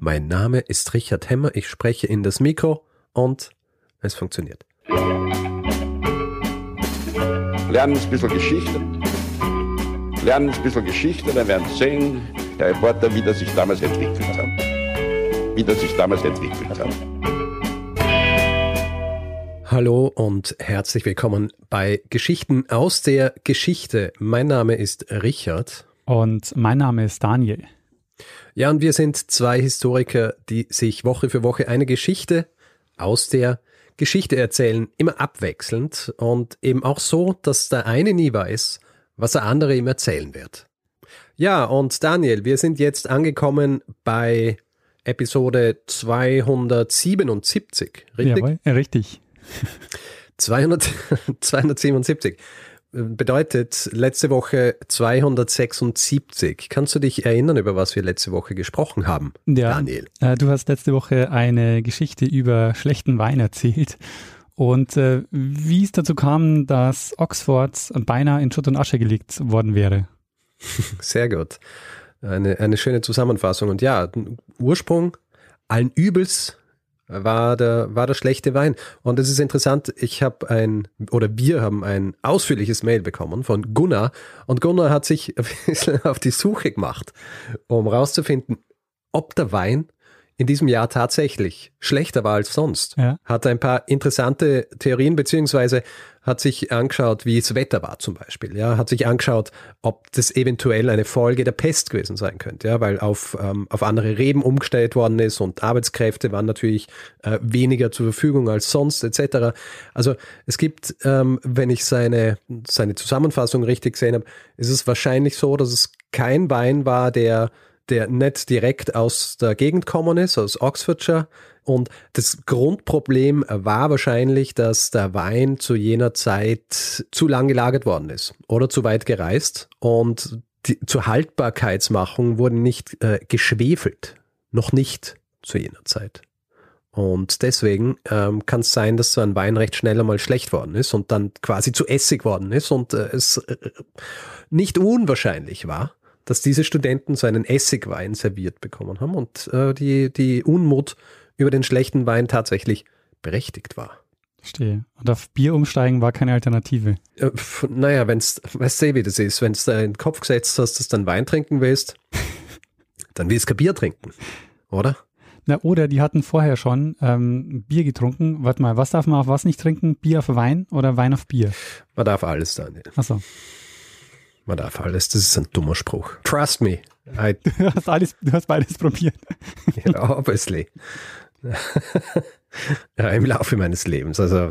Mein Name ist Richard Hemmer, ich spreche in das Mikro und es funktioniert. Lernen ein bisschen Geschichte. Lernen ein bisschen Geschichte, dann werden Sie sehen, der Reporter, wie das sich damals entwickelt hat. Wie das sich damals entwickelt hat. Hallo und herzlich willkommen bei Geschichten aus der Geschichte. Mein Name ist Richard. Und mein Name ist Daniel. Ja, und wir sind zwei Historiker, die sich Woche für Woche eine Geschichte aus der Geschichte erzählen, immer abwechselnd und eben auch so, dass der eine nie weiß, was der andere ihm erzählen wird. Ja, und Daniel, wir sind jetzt angekommen bei Episode 277, richtig? Jawohl, ja, richtig. 200, 277 bedeutet letzte Woche 276. Kannst du dich erinnern, über was wir letzte Woche gesprochen haben, Ja, Daniel? äh, du hast letzte Woche eine Geschichte über schlechten Wein erzählt und äh, wie es dazu kam, dass Oxford beinahe in Schutt und Asche gelegt worden wäre. Sehr gut. Eine, eine schöne Zusammenfassung. Und ja, Ursprung allen Übels war der, war der schlechte Wein. Und es ist interessant, ich habe ein, oder wir haben ein ausführliches Mail bekommen von Gunnar. Und Gunnar hat sich ein bisschen auf die Suche gemacht, um rauszufinden, ob der Wein in diesem Jahr tatsächlich schlechter war als sonst. Ja. Hat ein paar interessante Theorien, beziehungsweise hat sich angeschaut, wie das Wetter war zum Beispiel. Ja, hat sich angeschaut, ob das eventuell eine Folge der Pest gewesen sein könnte, ja, weil auf, ähm, auf andere Reben umgestellt worden ist und Arbeitskräfte waren natürlich äh, weniger zur Verfügung als sonst, etc. Also es gibt, ähm, wenn ich seine, seine Zusammenfassung richtig gesehen habe, ist es wahrscheinlich so, dass es kein Wein war, der der nicht direkt aus der Gegend gekommen ist, aus Oxfordshire. Und das Grundproblem war wahrscheinlich, dass der Wein zu jener Zeit zu lang gelagert worden ist oder zu weit gereist. Und die, zur Haltbarkeitsmachung wurde nicht äh, geschwefelt. Noch nicht zu jener Zeit. Und deswegen ähm, kann es sein, dass so ein Wein recht schnell einmal schlecht worden ist und dann quasi zu Essig worden ist und äh, es äh, nicht unwahrscheinlich war, dass diese Studenten so einen Essigwein serviert bekommen haben und äh, die, die Unmut über den schlechten Wein tatsächlich berechtigt war. Verstehe. Und auf Bier umsteigen war keine Alternative. Äh, pf, naja, wenn's, weißt du, wie das ist, wenn du da in den Kopf gesetzt hast, dass du dann Wein trinken willst, dann willst du kein Bier trinken, oder? Na, oder die hatten vorher schon ähm, Bier getrunken. Warte mal, was darf man auf was nicht trinken? Bier auf Wein oder Wein auf Bier? Man darf alles, Daniel. Achso. Man darf alles. Das ist ein dummer Spruch. Trust me. I, Du hast alles, du hast beides probiert. yeah, obviously. ja, im Laufe meines Lebens. Also,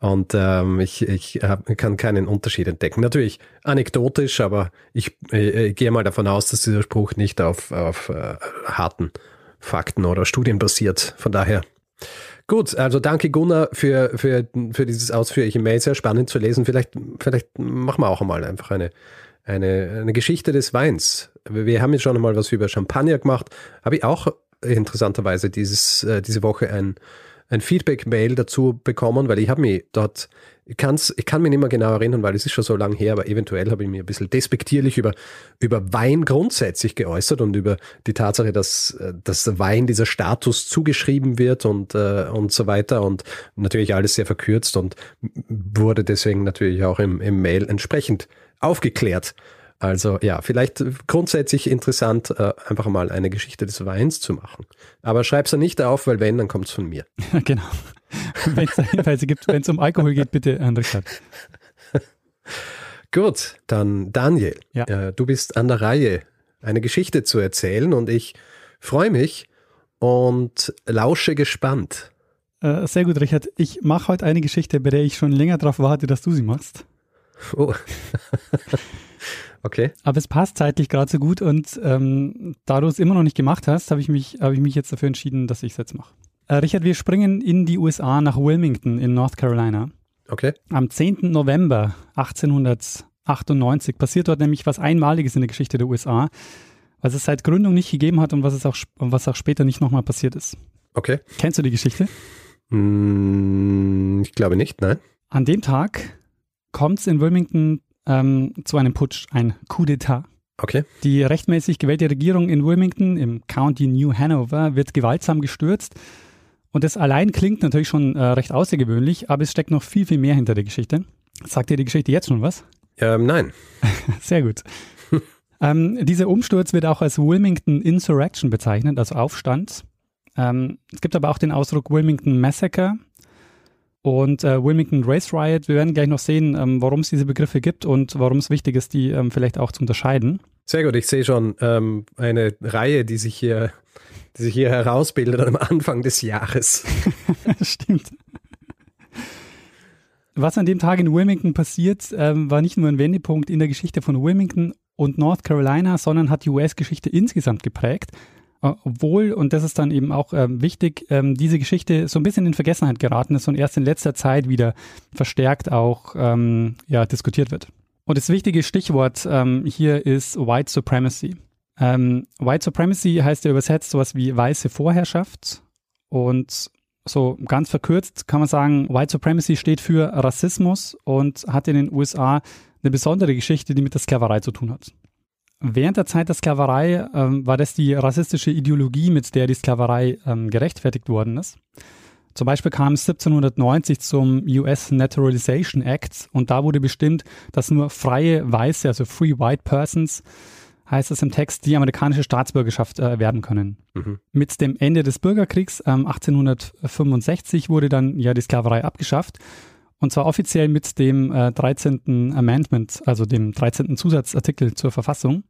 und ähm, ich, ich hab, kann keinen Unterschied entdecken. Natürlich anekdotisch, aber ich, äh, gehe mal davon aus, dass dieser Spruch nicht auf, auf äh, harten Fakten oder Studien basiert. Von daher. Gut, also danke Gunnar für, für, für dieses ausführliche Mail. Sehr spannend zu lesen. Vielleicht, vielleicht machen wir auch einmal einfach eine, eine, eine Geschichte des Weins. Wir haben jetzt schon einmal was über Champagner gemacht. Habe ich auch interessanterweise dieses, äh, diese Woche ein, ein Feedback-Mail dazu bekommen, weil ich habe mich dort, ich, kann's, ich kann mich nicht mehr genau erinnern, weil es ist schon so lange her, aber eventuell habe ich mir ein bisschen despektierlich über, über Wein grundsätzlich geäußert und über die Tatsache, dass, äh, dass Wein dieser Status zugeschrieben wird und, äh, und so weiter und natürlich alles sehr verkürzt und wurde deswegen natürlich auch im, im Mail entsprechend aufgeklärt. Also ja, vielleicht grundsätzlich interessant, äh, einfach mal eine Geschichte des Weins zu machen. Aber schreib's ja nicht auf, weil wenn, dann kommt's von mir. genau. Wenn es Hinweise gibt, wenn es um Alkohol geht, bitte an Richard. Gut, dann Daniel, Ja. äh, du bist an der Reihe, eine Geschichte zu erzählen und ich freue mich und lausche gespannt. Äh, sehr gut, Richard. Ich mache heute eine Geschichte, bei der ich schon länger darauf warte, dass du sie machst. Oh. Okay. Aber es passt zeitlich gerade so gut und ähm, da du es immer noch nicht gemacht hast, habe ich, mich, habe ich mich jetzt dafür entschieden, dass ich es jetzt mache. Äh, Richard, wir springen in die USA nach Wilmington in North Carolina. Okay. Am 10. November 1898 passiert dort nämlich was Einmaliges in der Geschichte der USA, was es seit Gründung nicht gegeben hat und was, es auch, was auch später nicht nochmal passiert ist. Okay. Kennst du die Geschichte? Hm, ich glaube nicht, nein. An dem Tag kommt es in Wilmington ähm, zu einem Putsch, ein Coup d'etat. Okay. Die rechtmäßig gewählte Regierung in Wilmington im County New Hanover wird gewaltsam gestürzt. Und das allein klingt natürlich schon äh, recht außergewöhnlich, aber es steckt noch viel, viel mehr hinter der Geschichte. Sagt dir die Geschichte jetzt schon was? Ähm, nein. Sehr gut. ähm, dieser Umsturz wird auch als Wilmington Insurrection bezeichnet, also Aufstand. Ähm, es gibt aber auch den Ausdruck Wilmington Massacre und äh, Wilmington Race Riot. Wir werden gleich noch sehen, ähm, warum es diese Begriffe gibt und warum es wichtig ist, die ähm, vielleicht auch zu unterscheiden. Sehr gut, ich sehe schon ähm, eine Reihe, die sich hier, die sich hier herausbildet am Anfang des Jahres. Stimmt. Was an dem Tag in Wilmington passiert, ähm, war nicht nur ein Wendepunkt in der Geschichte von Wilmington und North Carolina, sondern hat die US-Geschichte insgesamt geprägt. Obwohl, und das ist dann eben auch ähm, wichtig, ähm, diese Geschichte so ein bisschen in Vergessenheit geraten ist und erst in letzter Zeit wieder verstärkt auch ähm, ja, diskutiert wird. Und das wichtige Stichwort ähm, hier ist White Supremacy. Ähm, White Supremacy heißt ja übersetzt sowas wie weiße Vorherrschaft. Und so ganz verkürzt kann man sagen, White Supremacy steht für Rassismus und hat in den USA eine besondere Geschichte, die mit der Sklaverei zu tun hat. Während der Zeit der Sklaverei ähm, war das die rassistische Ideologie, mit der die Sklaverei ähm, gerechtfertigt worden ist. Zum Beispiel kam es 1790 zum US Naturalization Act und da wurde bestimmt, dass nur freie Weiße, also Free White Persons, heißt es im Text, die amerikanische Staatsbürgerschaft äh, erwerben können. Mhm. Mit dem Ende des Bürgerkriegs ähm, 1865 wurde dann ja die Sklaverei abgeschafft. Und zwar offiziell mit dem äh, 13. Amendment, also dem 13. Zusatzartikel zur Verfassung.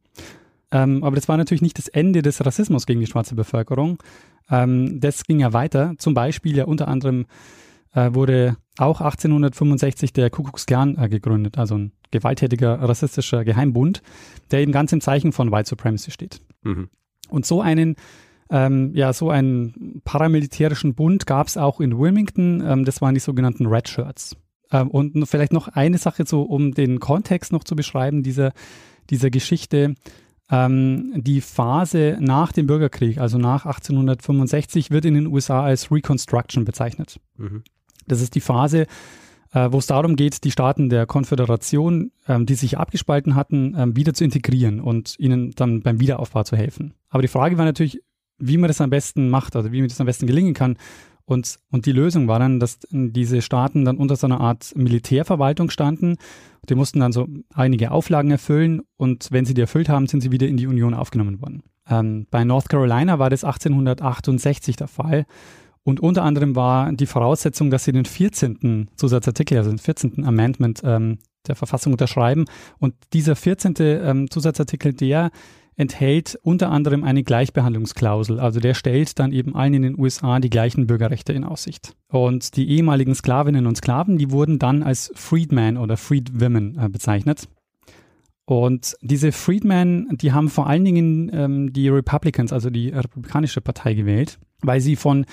Ähm, aber das war natürlich nicht das Ende des Rassismus gegen die schwarze Bevölkerung. Ähm, das ging ja weiter. Zum Beispiel ja unter anderem äh, wurde auch 1865 der Ku Klux Klan äh, gegründet, also ein gewalttätiger rassistischer Geheimbund, der eben ganz im Zeichen von White Supremacy steht. Mhm. Und so einen ähm, ja, so einen paramilitärischen Bund gab es auch in Wilmington. Ähm, das waren die sogenannten Red Shirts. Ähm, und vielleicht noch eine Sache, so um den Kontext noch zu beschreiben, dieser, dieser Geschichte. Ähm, die Phase nach dem Bürgerkrieg, also nach 1865, wird in den USA als Reconstruction bezeichnet. Mhm. Das ist die Phase, äh, wo es darum geht, die Staaten der Konföderation, ähm, die sich abgespalten hatten, ähm, wieder zu integrieren und ihnen dann beim Wiederaufbau zu helfen. Aber die Frage war natürlich, wie man das am besten macht, also wie mir das am besten gelingen kann. Und, und die Lösung war dann, dass diese Staaten dann unter so einer Art Militärverwaltung standen. Die mussten dann so einige Auflagen erfüllen und wenn sie die erfüllt haben, sind sie wieder in die Union aufgenommen worden. Ähm, bei North Carolina war das 1868 der Fall. Und unter anderem war die Voraussetzung, dass sie den 14. Zusatzartikel, also den 14. Amendment ähm, der Verfassung unterschreiben. Und dieser 14. Ähm, Zusatzartikel, der enthält unter anderem eine Gleichbehandlungsklausel. Also der stellt dann eben allen in den USA die gleichen Bürgerrechte in Aussicht. Und die ehemaligen Sklavinnen und Sklaven, die wurden dann als Freedmen oder Freedwomen äh, bezeichnet. Und diese Freedmen, die haben vor allen Dingen ähm, die Republicans, also die Republikanische Partei gewählt, weil sie von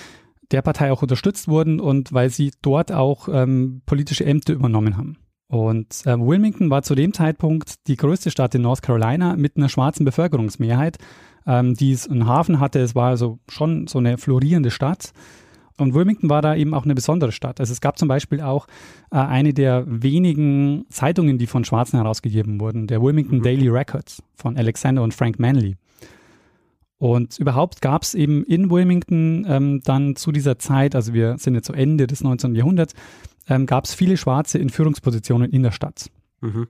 der Partei auch unterstützt wurden und weil sie dort auch ähm, politische Ämter übernommen haben. Und äh, Wilmington war zu dem Zeitpunkt die größte Stadt in North Carolina mit einer schwarzen Bevölkerungsmehrheit, ähm, die es einen Hafen hatte. Es war also schon so eine florierende Stadt. Und Wilmington war da eben auch eine besondere Stadt. Also es gab zum Beispiel auch äh, eine der wenigen Zeitungen, die von Schwarzen herausgegeben wurden, der Wilmington mhm. Daily Records von Alexander und Frank Manley. Und überhaupt gab es eben in Wilmington ähm, dann zu dieser Zeit, also wir sind jetzt zu Ende des 19. Jahrhunderts, ähm, gab es viele Schwarze in Führungspositionen in der Stadt. Mhm.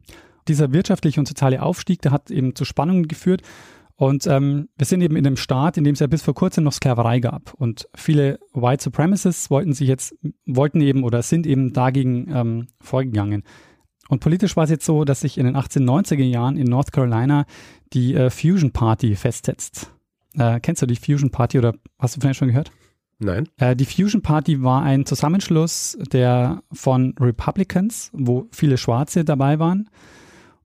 Dieser wirtschaftliche und soziale Aufstieg, der hat eben zu Spannungen geführt. Und ähm, wir sind eben in einem Staat, in dem es ja bis vor kurzem noch Sklaverei gab. Und viele White Supremacists wollten sich jetzt, wollten eben oder sind eben dagegen ähm, vorgegangen. Und politisch war es jetzt so, dass sich in den 1890er Jahren in North Carolina die äh, Fusion Party festsetzt. Äh, kennst du die Fusion Party oder hast du vielleicht schon gehört? Nein. Äh, die Fusion Party war ein Zusammenschluss der von Republicans, wo viele Schwarze dabei waren,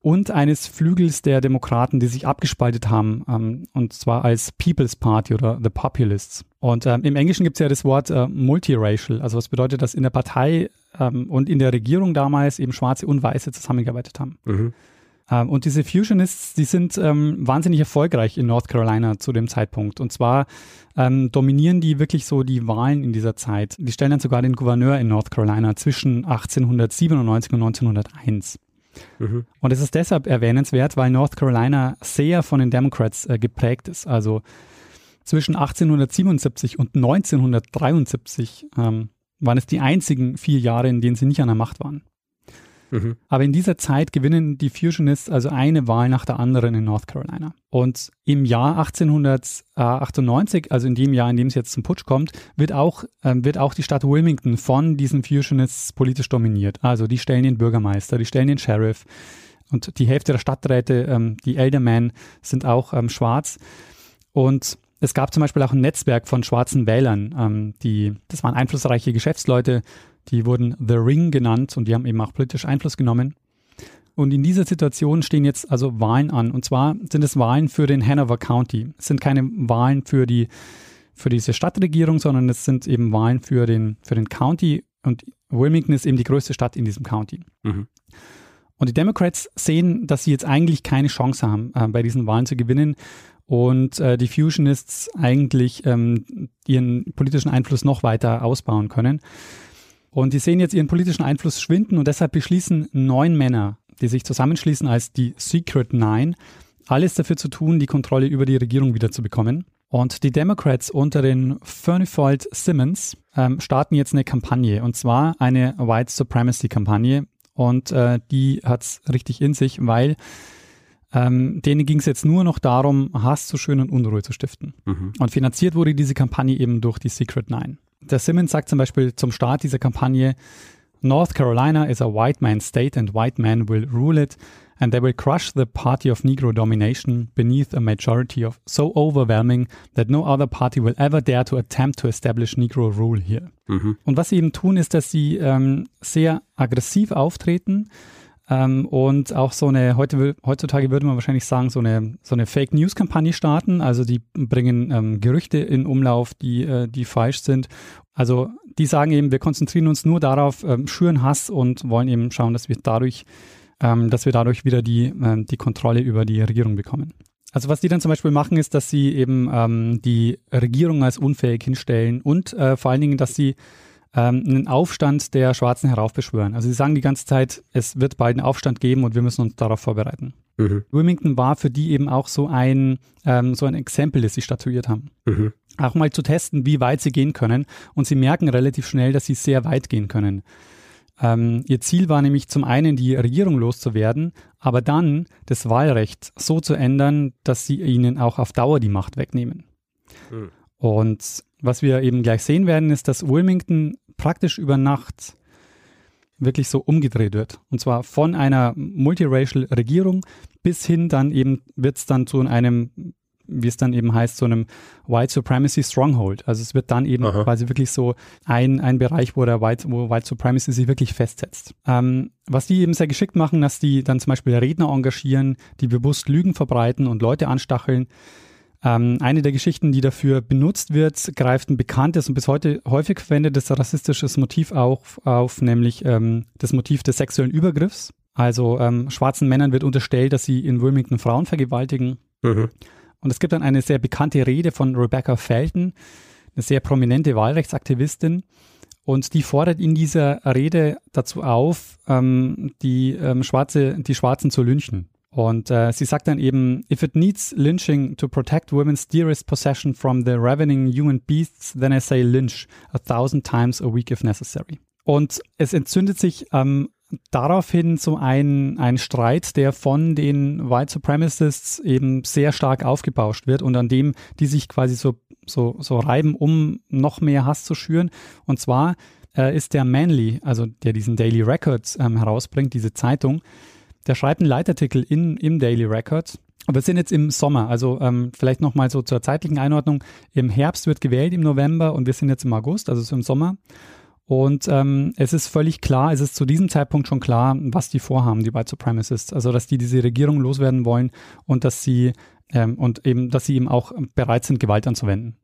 und eines Flügels der Demokraten, die sich abgespaltet haben, ähm, und zwar als People's Party oder The Populists. Und ähm, im Englischen gibt es ja das Wort äh, multiracial, also was bedeutet, dass in der Partei ähm, und in der Regierung damals eben Schwarze und Weiße zusammengearbeitet haben. Mhm. Ähm, und diese Fusionists, die sind ähm, wahnsinnig erfolgreich in North Carolina zu dem Zeitpunkt. Und zwar ähm, dominieren die wirklich so die Wahlen in dieser Zeit. Die stellen dann sogar den Gouverneur in North Carolina zwischen 1897 und 1901. Mhm. Und es ist deshalb erwähnenswert, weil North Carolina sehr von den Democrats äh, geprägt ist. Also zwischen 1877 und 1973 ähm, waren es die einzigen vier Jahre, in denen sie nicht an der Macht waren. Mhm. Aber in dieser Zeit gewinnen die Fusionists also eine Wahl nach der anderen in North Carolina. Und im Jahr 1898, also in dem Jahr, in dem es jetzt zum Putsch kommt, wird auch, ähm, wird auch die Stadt Wilmington von diesen Fusionists politisch dominiert. Also die stellen den Bürgermeister, die stellen den Sheriff und die Hälfte der Stadträte, ähm, die Eldermen, sind auch ähm, schwarz. Und es gab zum Beispiel auch ein Netzwerk von schwarzen Wählern, ähm, die, das waren einflussreiche Geschäftsleute, die wurden The Ring genannt und die haben eben auch politisch Einfluss genommen. Und in dieser Situation stehen jetzt also Wahlen an. Und zwar sind es Wahlen für den Hanover County. Es sind keine Wahlen für die, für diese Stadtregierung, sondern es sind eben Wahlen für den, für den County. Und Wilmington ist eben die größte Stadt in diesem County. Mhm. Und die Democrats sehen, dass sie jetzt eigentlich keine Chance haben, äh, bei diesen Wahlen zu gewinnen und äh, die Fusionists eigentlich ähm, ihren politischen Einfluss noch weiter ausbauen können. Und die sehen jetzt ihren politischen Einfluss schwinden und deshalb beschließen neun Männer, die sich zusammenschließen als die Secret Nine, alles dafür zu tun, die Kontrolle über die Regierung wiederzubekommen. Und die Democrats unter den Furnifold Simmons ähm, starten jetzt eine Kampagne und zwar eine White Supremacy Kampagne und äh, die hat's richtig in sich, weil ähm, denen ging es jetzt nur noch darum, Hass zu schön und Unruhe zu stiften. Mhm. Und finanziert wurde diese Kampagne eben durch die Secret Nine. Der Simmons sagt zum Beispiel zum Start dieser Kampagne, North Carolina is a white man's state and white men will rule it and they will crush the party of Negro domination beneath a majority of so overwhelming that no other party will ever dare to attempt to establish Negro rule here. Mhm. Und was sie eben tun, ist, dass sie ähm, sehr aggressiv auftreten, ähm, und auch so eine, heute, heutzutage würde man wahrscheinlich sagen, so eine, so eine Fake News Kampagne starten. Also die bringen ähm, Gerüchte in Umlauf, die, äh, die falsch sind. Also die sagen eben, wir konzentrieren uns nur darauf, ähm, schüren Hass und wollen eben schauen, dass wir dadurch, ähm, dass wir dadurch wieder die, äh, die Kontrolle über die Regierung bekommen. Also was die dann zum Beispiel machen, ist, dass sie eben ähm, die Regierung als unfähig hinstellen und äh, vor allen Dingen, dass sie ähm, einen Aufstand der Schwarzen heraufbeschwören. Also sie sagen die ganze Zeit, es wird bald einen Aufstand geben und wir müssen uns darauf vorbereiten. Mhm. Wilmington war für die eben auch so ein, ähm, so ein Exempel, das sie statuiert haben. Mhm. Auch mal zu testen, wie weit sie gehen können. Und sie merken relativ schnell, dass sie sehr weit gehen können. Ähm, ihr Ziel war nämlich zum einen, die Regierung loszuwerden, aber dann das Wahlrecht so zu ändern, dass sie ihnen auch auf Dauer die Macht wegnehmen. Mhm. Und was wir eben gleich sehen werden, ist, dass Wilmington praktisch über Nacht wirklich so umgedreht wird. Und zwar von einer multiracial Regierung bis hin dann eben wird es dann zu einem, wie es dann eben heißt, zu einem White Supremacy Stronghold. Also es wird dann eben Aha. quasi wirklich so ein, ein Bereich, wo der White, wo White Supremacy sich wirklich festsetzt. Ähm, was die eben sehr geschickt machen, dass die dann zum Beispiel Redner engagieren, die bewusst Lügen verbreiten und Leute anstacheln, ähm, eine der Geschichten, die dafür benutzt wird, greift ein bekanntes und bis heute häufig verwendetes rassistisches Motiv auf, auf nämlich ähm, das Motiv des sexuellen Übergriffs. Also ähm, schwarzen Männern wird unterstellt, dass sie in Wilmington Frauen vergewaltigen. Mhm. Und es gibt dann eine sehr bekannte Rede von Rebecca Felton, eine sehr prominente Wahlrechtsaktivistin. Und die fordert in dieser Rede dazu auf, ähm, die, ähm, Schwarze, die Schwarzen zu lynchen. Und äh, sie sagt dann eben, if it needs lynching to protect women's dearest possession from the ravening human beasts, then I say lynch a thousand times a week if necessary. Und es entzündet sich ähm, daraufhin so ein, ein Streit, der von den White Supremacists eben sehr stark aufgebauscht wird und an dem die sich quasi so, so, so reiben, um noch mehr Hass zu schüren. Und zwar äh, ist der Manly, also der diesen Daily Records ähm, herausbringt, diese Zeitung, der schreibt einen Leitartikel in, im Daily Record. Aber wir sind jetzt im Sommer, also ähm, vielleicht nochmal so zur zeitlichen Einordnung. Im Herbst wird gewählt, im November und wir sind jetzt im August, also so im Sommer. Und ähm, es ist völlig klar, es ist zu diesem Zeitpunkt schon klar, was die vorhaben, die White Supremacists. Also, dass die diese Regierung loswerden wollen und dass sie ähm, und eben, dass sie eben auch bereit sind, Gewalt anzuwenden.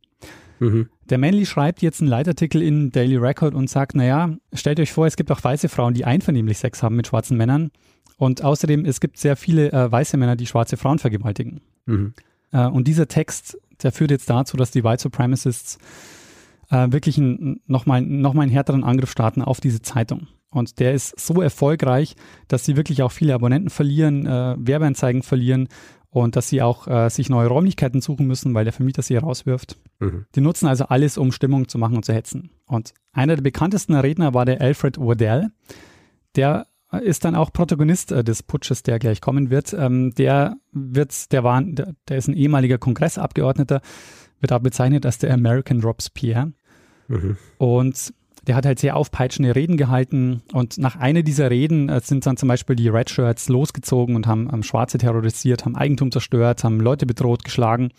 Mhm. Der Manley schreibt jetzt einen Leitartikel in Daily Record und sagt, naja, stellt euch vor, es gibt auch weiße Frauen, die einvernehmlich Sex haben mit schwarzen Männern. Und außerdem, es gibt sehr viele äh, weiße Männer, die schwarze Frauen vergewaltigen. Mhm. Äh, und dieser Text, der führt jetzt dazu, dass die White Supremacists äh, wirklich nochmal noch mal einen härteren Angriff starten auf diese Zeitung. Und der ist so erfolgreich, dass sie wirklich auch viele Abonnenten verlieren, äh, Werbeanzeigen verlieren und dass sie auch äh, sich neue Räumlichkeiten suchen müssen, weil der Vermieter sie rauswirft. Mhm. Die nutzen also alles, um Stimmung zu machen und zu hetzen. Und einer der bekanntesten Redner war der Alfred Waddell. Der ist dann auch Protagonist äh, des Putsches, der gleich kommen wird. Ähm, der wird, der war, der, ist ein ehemaliger Kongressabgeordneter, wird auch bezeichnet als der American Robespierre. Mhm. Und der hat halt sehr aufpeitschende Reden gehalten und nach einer dieser Reden äh, sind dann zum Beispiel die Red Shirts losgezogen und haben, haben Schwarze terrorisiert, haben Eigentum zerstört, haben Leute bedroht, geschlagen.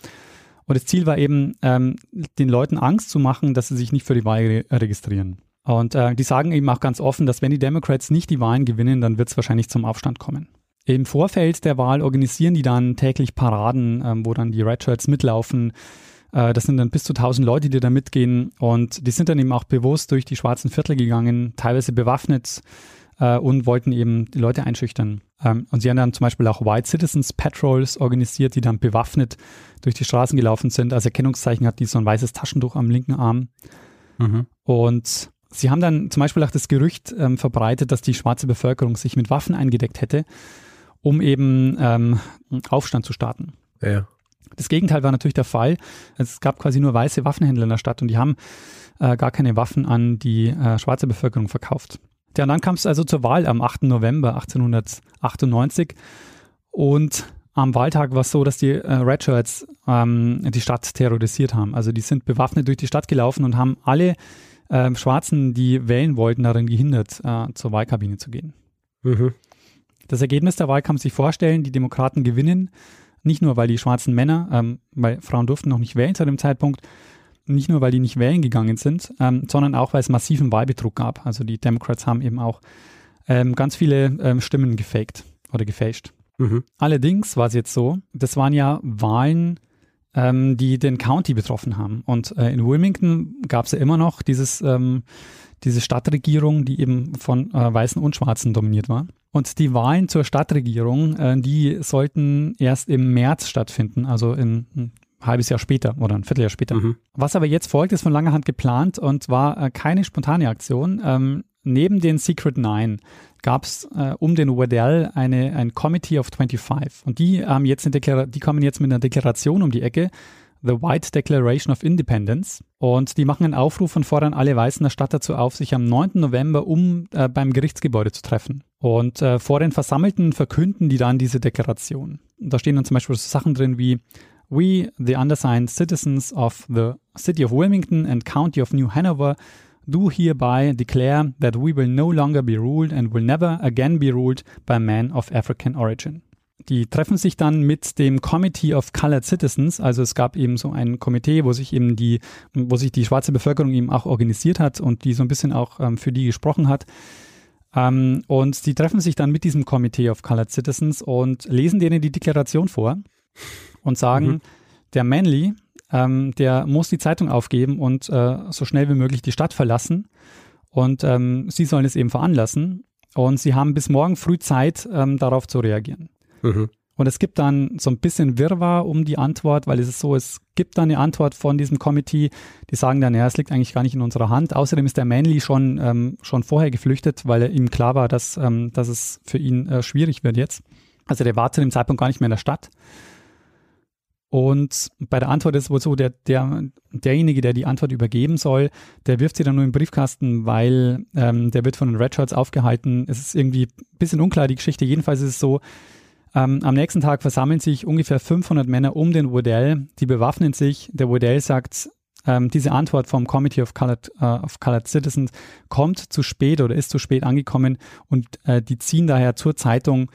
Und das Ziel war eben, ähm, den Leuten Angst zu machen, dass sie sich nicht für die Wahl re registrieren. Und äh, die sagen eben auch ganz offen, dass wenn die Democrats nicht die Wahlen gewinnen, dann wird es wahrscheinlich zum Aufstand kommen. Im Vorfeld der Wahl organisieren die dann täglich Paraden, ähm, wo dann die Red Shirts mitlaufen, äh, das sind dann bis zu 1000 Leute, die da mitgehen und die sind dann eben auch bewusst durch die schwarzen Viertel gegangen, teilweise bewaffnet äh, und wollten eben die Leute einschüchtern. Ähm, und sie haben dann zum Beispiel auch White Citizens Patrols organisiert, die dann bewaffnet durch die Straßen gelaufen sind. Als Erkennungszeichen hat die so ein weißes Taschentuch am linken Arm. Mhm. Und sie haben dann zum Beispiel auch das Gerücht ähm, verbreitet, dass die schwarze Bevölkerung sich mit Waffen eingedeckt hätte, um eben ähm, Aufstand zu starten. Ja. Das Gegenteil war natürlich der Fall. Es gab quasi nur weiße Waffenhändler in der Stadt und die haben äh, gar keine Waffen an die äh, schwarze Bevölkerung verkauft. Ja, und dann kam es also zur Wahl am 8. November 1898 und am Wahltag war es so, dass die äh, Redshirts ähm, die Stadt terrorisiert haben. Also die sind bewaffnet durch die Stadt gelaufen und haben alle äh, Schwarzen, die wählen wollten, darin gehindert, äh, zur Wahlkabine zu gehen. Mhm. Das Ergebnis der Wahl kann man sich vorstellen, die Demokraten gewinnen nicht nur, weil die schwarzen Männer, ähm, weil Frauen durften noch nicht wählen zu dem Zeitpunkt, nicht nur, weil die nicht wählen gegangen sind, ähm, sondern auch, weil es massiven Wahlbetrug gab. Also die Democrats haben eben auch ähm, ganz viele ähm, Stimmen gefaked oder gefälscht. Mhm. Allerdings war es jetzt so, das waren ja Wahlen, ähm, die den County betroffen haben. Und äh, in Wilmington gab es ja immer noch dieses, ähm, diese Stadtregierung, die eben von äh, Weißen und Schwarzen dominiert war. Und die Wahlen zur Stadtregierung, äh, die sollten erst im März stattfinden, also in ein halbes Jahr später oder ein Vierteljahr später. Mhm. Was aber jetzt folgt, ist von langer Hand geplant und war äh, keine spontane Aktion. Ähm, neben den Secret Nine gab es äh, um den Waddell eine, ein Committee of 25 und die, ähm, jetzt die kommen jetzt mit einer Deklaration um die Ecke, The White Declaration of Independence. Und die machen einen Aufruf und fordern alle Weißen der Stadt dazu auf, sich am 9. November um äh, beim Gerichtsgebäude zu treffen. Und äh, vor den Versammelten verkünden die dann diese Deklaration. Und da stehen dann zum Beispiel so Sachen drin wie We, the undersigned citizens of the City of Wilmington and County of New Hanover, do hereby declare that we will no longer be ruled and will never again be ruled by men of African origin. Die treffen sich dann mit dem Committee of Colored Citizens. Also es gab eben so ein Komitee, wo sich eben die, wo sich die schwarze Bevölkerung eben auch organisiert hat und die so ein bisschen auch ähm, für die gesprochen hat. Ähm, und die treffen sich dann mit diesem Committee of Colored Citizens und lesen denen die Deklaration vor und sagen, mhm. der Manly, ähm, der muss die Zeitung aufgeben und äh, so schnell wie möglich die Stadt verlassen. Und ähm, sie sollen es eben veranlassen. Und sie haben bis morgen früh Zeit, ähm, darauf zu reagieren. Mhm. Und es gibt dann so ein bisschen Wirrwarr um die Antwort, weil es ist so, es gibt dann eine Antwort von diesem Committee, die sagen dann, ja, es liegt eigentlich gar nicht in unserer Hand. Außerdem ist der Manley schon, ähm, schon vorher geflüchtet, weil ihm klar war, dass, ähm, dass es für ihn äh, schwierig wird jetzt. Also der war zu dem Zeitpunkt gar nicht mehr in der Stadt. Und bei der Antwort ist es wohl so, der, der, derjenige, der die Antwort übergeben soll, der wirft sie dann nur im Briefkasten, weil ähm, der wird von den Redshirts aufgehalten. Es ist irgendwie ein bisschen unklar, die Geschichte. Jedenfalls ist es so, ähm, am nächsten Tag versammeln sich ungefähr 500 Männer um den Waddell, die bewaffnen sich. Der Waddell sagt, ähm, diese Antwort vom Committee of Colored, uh, of Colored Citizens kommt zu spät oder ist zu spät angekommen und äh, die ziehen daher zur Zeitung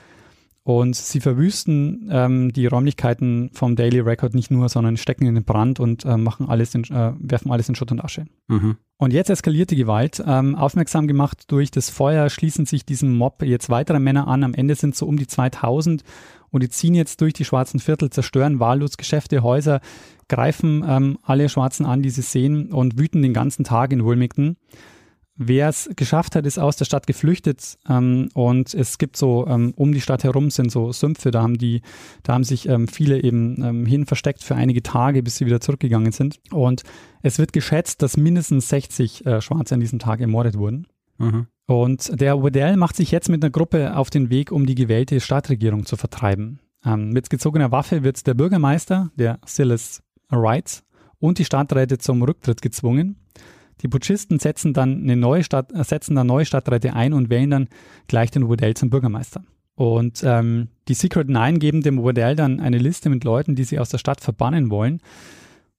und sie verwüsten ähm, die Räumlichkeiten vom Daily Record nicht nur, sondern stecken in den Brand und äh, machen alles in, äh, werfen alles in Schutt und Asche. Mhm. Und jetzt eskaliert die Gewalt. Ähm, aufmerksam gemacht durch das Feuer schließen sich diesem Mob jetzt weitere Männer an. Am Ende sind es so um die 2000 und die ziehen jetzt durch die schwarzen Viertel, zerstören wahllos Geschäfte, Häuser, greifen ähm, alle Schwarzen an, die sie sehen und wüten den ganzen Tag in Wilmington. Wer es geschafft hat, ist aus der Stadt geflüchtet ähm, und es gibt so ähm, um die Stadt herum sind so Sümpfe, da haben die, da haben sich ähm, viele eben ähm, hin versteckt für einige Tage, bis sie wieder zurückgegangen sind. Und es wird geschätzt, dass mindestens 60 äh, Schwarze an diesem Tag ermordet wurden. Mhm. Und der Waddell macht sich jetzt mit einer Gruppe auf den Weg, um die gewählte Stadtregierung zu vertreiben. Ähm, mit gezogener Waffe wird der Bürgermeister, der Silas Wright, und die Stadträte zum Rücktritt gezwungen. Die Putschisten setzen dann, eine neue Stadt, setzen dann neue Stadträte ein und wählen dann gleich den Waddell zum Bürgermeister. Und ähm, die Secret Nine geben dem Waddell dann eine Liste mit Leuten, die sie aus der Stadt verbannen wollen.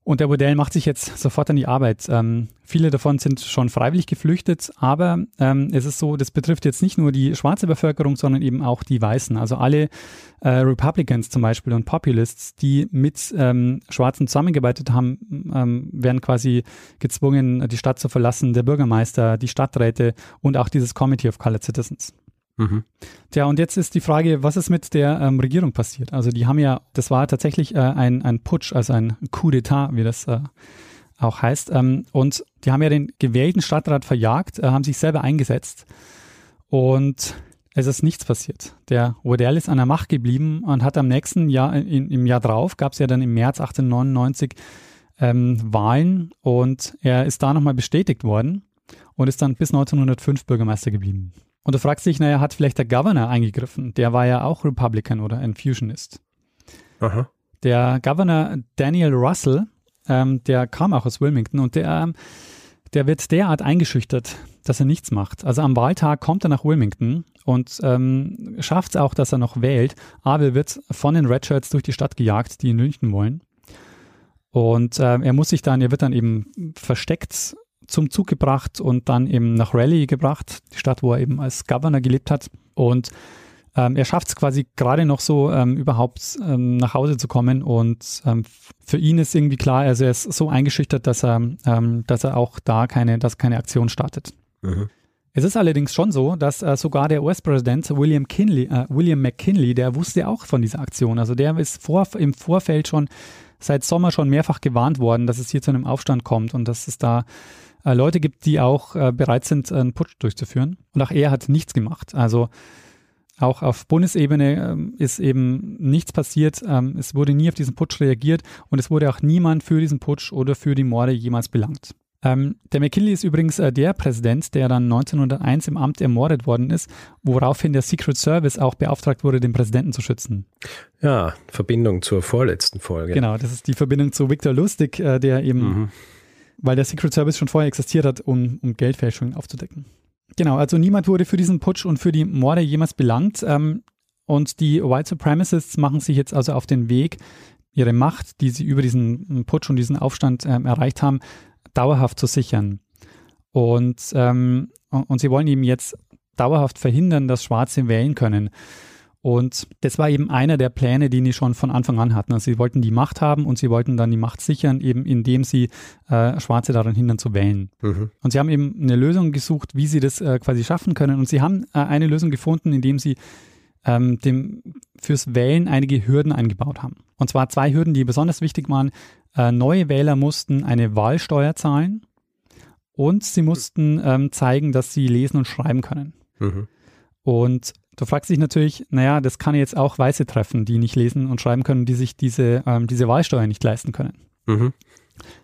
Und der Modell macht sich jetzt sofort an die Arbeit. Ähm, viele davon sind schon freiwillig geflüchtet, aber ähm, es ist so, das betrifft jetzt nicht nur die schwarze Bevölkerung, sondern eben auch die Weißen. Also alle äh, Republicans zum Beispiel und Populists, die mit ähm, Schwarzen zusammengearbeitet haben, ähm, werden quasi gezwungen, die Stadt zu verlassen. Der Bürgermeister, die Stadträte und auch dieses Committee of Colored Citizens. Mhm. Tja, und jetzt ist die Frage, was ist mit der ähm, Regierung passiert? Also die haben ja, das war tatsächlich äh, ein, ein Putsch, also ein Coup d'etat, wie das äh, auch heißt. Ähm, und die haben ja den gewählten Stadtrat verjagt, äh, haben sich selber eingesetzt und es ist nichts passiert. Der Waddell ist an der Macht geblieben und hat am nächsten Jahr, in, im Jahr drauf, gab es ja dann im März 1899 ähm, Wahlen und er ist da nochmal bestätigt worden und ist dann bis 1905 Bürgermeister geblieben. Und du fragst dich, naja, hat vielleicht der Governor eingegriffen? Der war ja auch Republican oder ein Fusionist. Aha. Der Governor Daniel Russell, ähm, der kam auch aus Wilmington und der, der wird derart eingeschüchtert, dass er nichts macht. Also am Wahltag kommt er nach Wilmington und ähm, schafft es auch, dass er noch wählt, aber er wird von den Redshirts durch die Stadt gejagt, die ihn lynchen wollen. Und äh, er muss sich dann, er wird dann eben versteckt zum Zug gebracht und dann eben nach Raleigh gebracht, die Stadt, wo er eben als Governor gelebt hat. Und ähm, er schafft es quasi gerade noch so, ähm, überhaupt ähm, nach Hause zu kommen. Und ähm, für ihn ist irgendwie klar, also er ist so eingeschüchtert, dass er, ähm, dass er auch da keine, dass keine Aktion startet. Mhm. Es ist allerdings schon so, dass äh, sogar der US-Präsident William, Kinley, äh, William McKinley, der wusste auch von dieser Aktion. Also der ist vor, im Vorfeld schon seit Sommer schon mehrfach gewarnt worden, dass es hier zu einem Aufstand kommt und dass es da Leute gibt, die auch äh, bereit sind, einen Putsch durchzuführen. Und auch er hat nichts gemacht. Also auch auf Bundesebene ähm, ist eben nichts passiert. Ähm, es wurde nie auf diesen Putsch reagiert und es wurde auch niemand für diesen Putsch oder für die Morde jemals belangt. Ähm, der McKinley ist übrigens äh, der Präsident, der dann 1901 im Amt ermordet worden ist, woraufhin der Secret Service auch beauftragt wurde, den Präsidenten zu schützen. Ja, Verbindung zur vorletzten Folge. Genau, das ist die Verbindung zu Victor Lustig, äh, der eben mhm weil der Secret Service schon vorher existiert hat, um, um Geldfälschungen aufzudecken. Genau, also niemand wurde für diesen Putsch und für die Morde jemals belangt. Ähm, und die White Supremacists machen sich jetzt also auf den Weg, ihre Macht, die sie über diesen Putsch und diesen Aufstand ähm, erreicht haben, dauerhaft zu sichern. Und, ähm, und sie wollen eben jetzt dauerhaft verhindern, dass Schwarze wählen können. Und das war eben einer der Pläne, die die schon von Anfang an hatten. Also sie wollten die Macht haben und sie wollten dann die Macht sichern, eben indem sie äh, Schwarze daran hindern zu wählen. Mhm. Und sie haben eben eine Lösung gesucht, wie sie das äh, quasi schaffen können. Und sie haben äh, eine Lösung gefunden, indem sie ähm, dem, fürs Wählen einige Hürden eingebaut haben. Und zwar zwei Hürden, die besonders wichtig waren. Äh, neue Wähler mussten eine Wahlsteuer zahlen und sie mussten ähm, zeigen, dass sie lesen und schreiben können. Mhm. Und Du fragst dich natürlich, naja, das kann jetzt auch Weiße treffen, die nicht lesen und schreiben können, die sich diese, ähm, diese Wahlsteuer nicht leisten können. Mhm.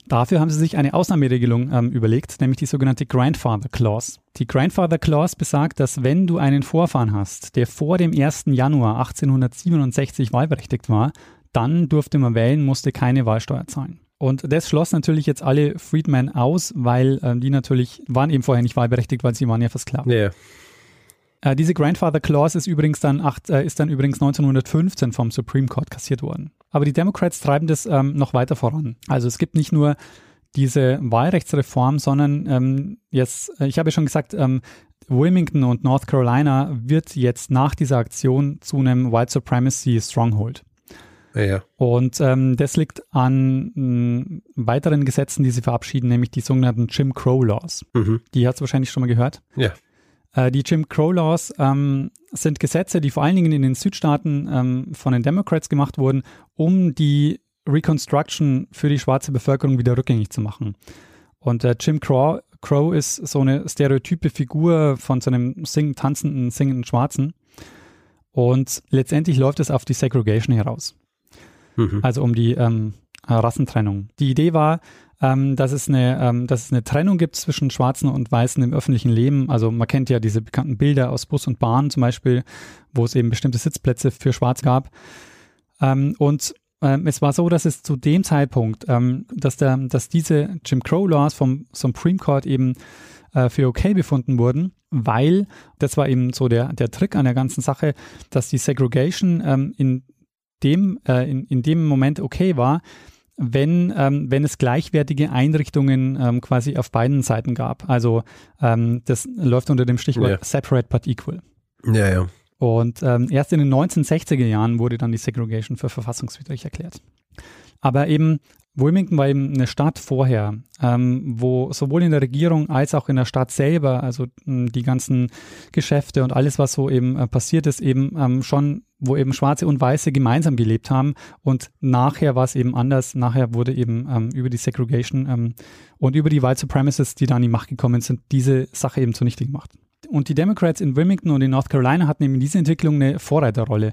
Dafür haben sie sich eine Ausnahmeregelung ähm, überlegt, nämlich die sogenannte Grandfather Clause. Die Grandfather Clause besagt, dass wenn du einen Vorfahren hast, der vor dem 1. Januar 1867 wahlberechtigt war, dann durfte man wählen, musste keine Wahlsteuer zahlen. Und das schloss natürlich jetzt alle Freedmen aus, weil ähm, die natürlich waren eben vorher nicht wahlberechtigt, weil sie waren ja versklavt. Yeah. Äh, diese Grandfather Clause ist übrigens dann acht, äh, ist dann übrigens 1915 vom Supreme Court kassiert worden. Aber die Democrats treiben das ähm, noch weiter voran. Also es gibt nicht nur diese Wahlrechtsreform, sondern ähm, jetzt, äh, ich habe ja schon gesagt, ähm, Wilmington und North Carolina wird jetzt nach dieser Aktion zu einem White Supremacy Stronghold. Ja. Und ähm, das liegt an m, weiteren Gesetzen, die sie verabschieden, nämlich die sogenannten Jim Crow Laws. Mhm. Die hast du wahrscheinlich schon mal gehört. Ja. Äh, die Jim Crow Laws ähm, sind Gesetze, die vor allen Dingen in den Südstaaten ähm, von den Democrats gemacht wurden, um die Reconstruction für die schwarze Bevölkerung wieder rückgängig zu machen. Und äh, Jim Crow, Crow ist so eine stereotype Figur von so einem sing tanzenden, singenden Schwarzen. Und letztendlich läuft es auf die Segregation heraus. Mhm. Also um die, ähm, äh, Rassentrennung. Die Idee war, ähm, dass, es eine, ähm, dass es eine Trennung gibt zwischen Schwarzen und Weißen im öffentlichen Leben. Also man kennt ja diese bekannten Bilder aus Bus und Bahn zum Beispiel, wo es eben bestimmte Sitzplätze für Schwarz gab. Ähm, und ähm, es war so, dass es zu dem Zeitpunkt, ähm, dass, der, dass diese Jim Crow Laws vom Supreme Court eben äh, für okay befunden wurden, weil das war eben so der, der Trick an der ganzen Sache, dass die Segregation ähm, in dem, äh, in, in dem Moment okay war, wenn, ähm, wenn es gleichwertige Einrichtungen ähm, quasi auf beiden Seiten gab. Also ähm, das läuft unter dem Stichwort Ja. separate but equal. Ja, ja. Und ähm, erst in den 1960er Jahren wurde dann die Segregation für verfassungswidrig erklärt. Aber eben Wilmington war eben eine Stadt vorher, ähm, wo sowohl in der Regierung als auch in der Stadt selber, also die ganzen Geschäfte und alles, was so eben äh, passiert ist, eben ähm, schon, wo eben Schwarze und Weiße gemeinsam gelebt haben. Und nachher war es eben anders. Nachher wurde eben ähm, über die Segregation ähm, und über die White Supremacists, die da an die Macht gekommen sind, diese Sache eben zunichte gemacht. Und die Democrats in Wilmington und in North Carolina hatten eben in dieser Entwicklung eine Vorreiterrolle.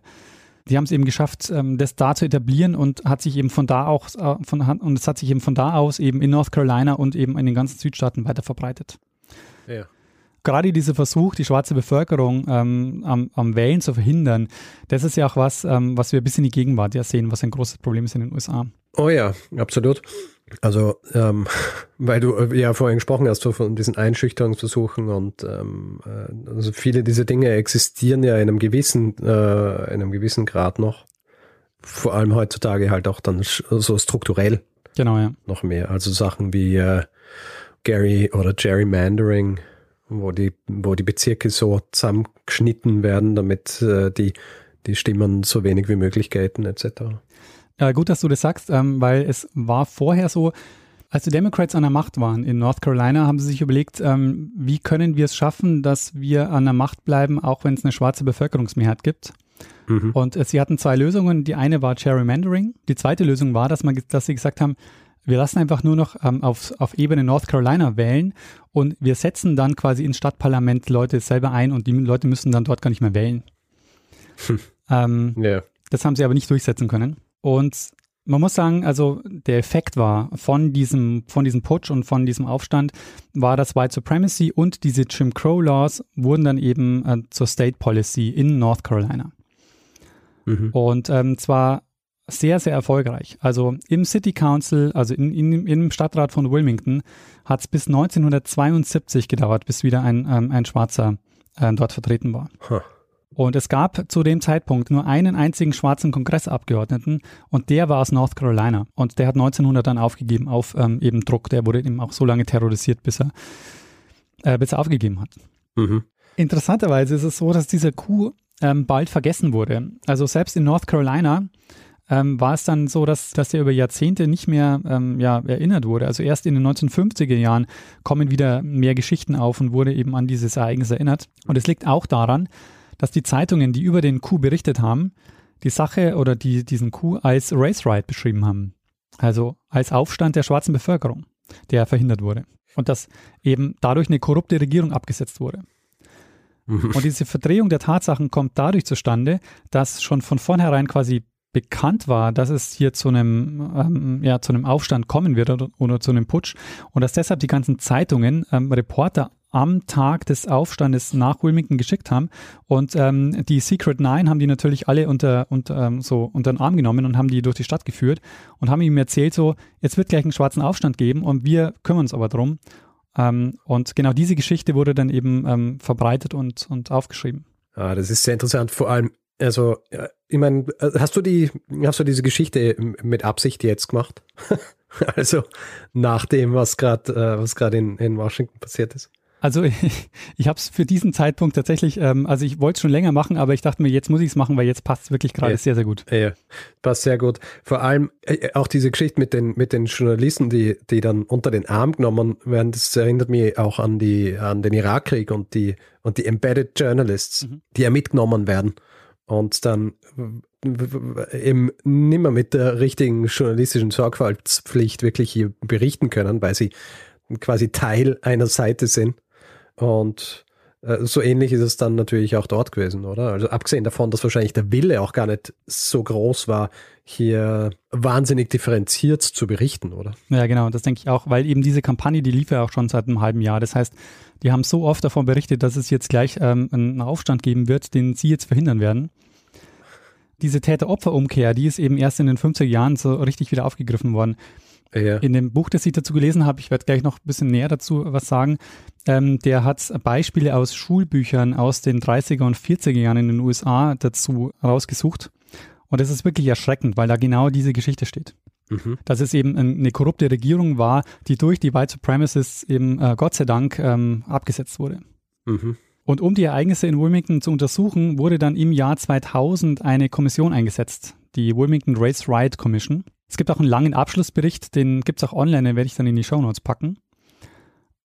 Die haben es eben geschafft, ähm, das da zu etablieren und hat sich eben von da auch äh, von, und es hat sich eben von da aus eben in North Carolina und eben in den ganzen Südstaaten weiter verbreitet. Ja. Gerade dieser Versuch, die schwarze Bevölkerung ähm, am, am Wählen zu verhindern, das ist ja auch was, ähm, was wir bis in die Gegenwart ja sehen, was ein großes Problem ist in den USA. Oh ja, absolut. Also, ähm, weil du äh, ja vorhin gesprochen hast von diesen Einschüchterungsversuchen und ähm, äh, also viele dieser Dinge existieren ja in einem gewissen, äh, in einem gewissen Grad noch. Vor allem heutzutage halt auch dann so strukturell Genau, ja. noch mehr. Also Sachen wie äh, Gary oder Gerrymandering, wo die, wo die Bezirke so zusammengeschnitten werden, damit äh, die, die Stimmen so wenig wie möglich gelten, etc. Ja, gut, dass du das sagst, ähm, weil es war vorher so, als die Democrats an der Macht waren in North Carolina, haben sie sich überlegt, ähm, wie können wir es schaffen, dass wir an der Macht bleiben, auch wenn es eine schwarze Bevölkerungsmehrheit gibt. Mhm. Und äh, sie hatten zwei Lösungen. Die eine war Gerrymandering. Die zweite Lösung war, dass, man, dass sie gesagt haben, wir lassen einfach nur noch ähm, auf, auf Ebene North Carolina wählen und wir setzen dann quasi ins Stadtparlament Leute selber ein und die Leute müssen dann dort gar nicht mehr wählen. Ähm, Ja. das haben sie aber nicht durchsetzen können. Und man muss sagen, also der Effekt war von diesem, von diesem Putsch und von diesem Aufstand, war das White Supremacy und diese Jim Crow Laws wurden dann eben äh, zur State Policy in North Carolina. Mhm. Und ähm, zwar sehr, sehr erfolgreich. Also im City Council, also in, in, im Stadtrat von Wilmington, hat es bis 1972 gedauert, bis wieder ein, ähm, ein Schwarzer äh, dort vertreten war. Huh. Und es gab zu dem Zeitpunkt nur einen einzigen schwarzen Kongressabgeordneten und der war aus North Carolina. Und der hat 1900 dann aufgegeben auf ähm, eben Druck. Der wurde eben auch so lange terrorisiert, bis er, äh, bis er aufgegeben hat. Mhm. Interessanterweise ist es so, dass dieser Coup ähm, bald vergessen wurde. Also selbst in North Carolina ähm, war es dann so, dass, dass der über Jahrzehnte nicht mehr ähm, ja, erinnert wurde. Also erst in den 1950er Jahren kommen wieder mehr Geschichten auf und wurde eben an dieses Ereignis erinnert. Und es liegt auch daran, dass die Zeitungen, die über den Coup berichtet haben, die Sache oder die, diesen Coup als Race Riot beschrieben haben. Also als Aufstand der schwarzen Bevölkerung, der verhindert wurde. Und dass eben dadurch eine korrupte Regierung abgesetzt wurde. Und diese Verdrehung der Tatsachen kommt dadurch zustande, dass schon von vornherein quasi bekannt war, dass es hier zu einem, ähm, ja, zu einem Aufstand kommen wird oder, oder zu einem Putsch und dass deshalb die ganzen Zeitungen ähm, Reporter am Tag des Aufstandes nach Wilmington geschickt haben und ähm, die Secret Nine haben die natürlich alle unter, unter, ähm, so unter den Arm genommen und haben die durch die Stadt geführt und haben ihm erzählt so, jetzt wird gleich einen schwarzen Aufstand geben und wir kümmern uns aber drum ähm, und genau diese Geschichte wurde dann eben ähm, verbreitet und, und aufgeschrieben. Ah, das ist sehr interessant. Vor allem, also, ja, ich meine, hast du die, hast du diese Geschichte mit Absicht jetzt gemacht? also nach dem, was gerade, äh, was gerade in, in Washington passiert ist. Also ich, ich habe es für diesen Zeitpunkt tatsächlich, ähm, also ich wollte es schon länger machen, aber ich dachte mir, jetzt muss ich es machen, weil jetzt passt es wirklich gerade Ja. sehr, sehr gut. Ja, passt sehr gut. Vor allem äh, auch diese Geschichte mit den, mit den Journalisten, die, die dann unter den Arm genommen werden, das erinnert mich auch an die, an den Irakkrieg und die, und die Embedded Journalists, Mhm. die ja mitgenommen werden und dann eben nimmer mit der richtigen journalistischen Sorgfaltspflicht wirklich hier berichten können, weil sie quasi Teil einer Seite sind. Und äh, so ähnlich ist es dann natürlich auch dort gewesen, oder? Also abgesehen davon, dass wahrscheinlich der Wille auch gar nicht so groß war, hier wahnsinnig differenziert zu berichten, oder? Ja, genau, das denke ich auch, weil eben diese Kampagne, die lief ja auch schon seit einem halben Jahr. Das heißt, die haben so oft davon berichtet, dass es jetzt gleich ähm, einen Aufstand geben wird, den sie jetzt verhindern werden. Diese Täter-Opfer-Umkehr, die ist eben erst in den 50er Jahren so richtig wieder aufgegriffen worden. Ja. In dem Buch, das ich dazu gelesen habe, ich werde gleich noch ein bisschen näher dazu was sagen, ähm, der hat Beispiele aus Schulbüchern aus den 30er und 40er Jahren in den USA dazu rausgesucht. Und das ist wirklich erschreckend, weil da genau diese Geschichte steht. Mhm. Dass es eben eine korrupte Regierung war, die durch die White Supremacists eben äh, Gott sei Dank ähm, abgesetzt wurde. Mhm. Und um die Ereignisse in Wilmington zu untersuchen, wurde dann im Jahr 2000 eine Kommission eingesetzt, die Wilmington Race Riot Commission. Es gibt auch einen langen Abschlussbericht, den gibt es auch online, den werde ich dann in die Show Notes packen.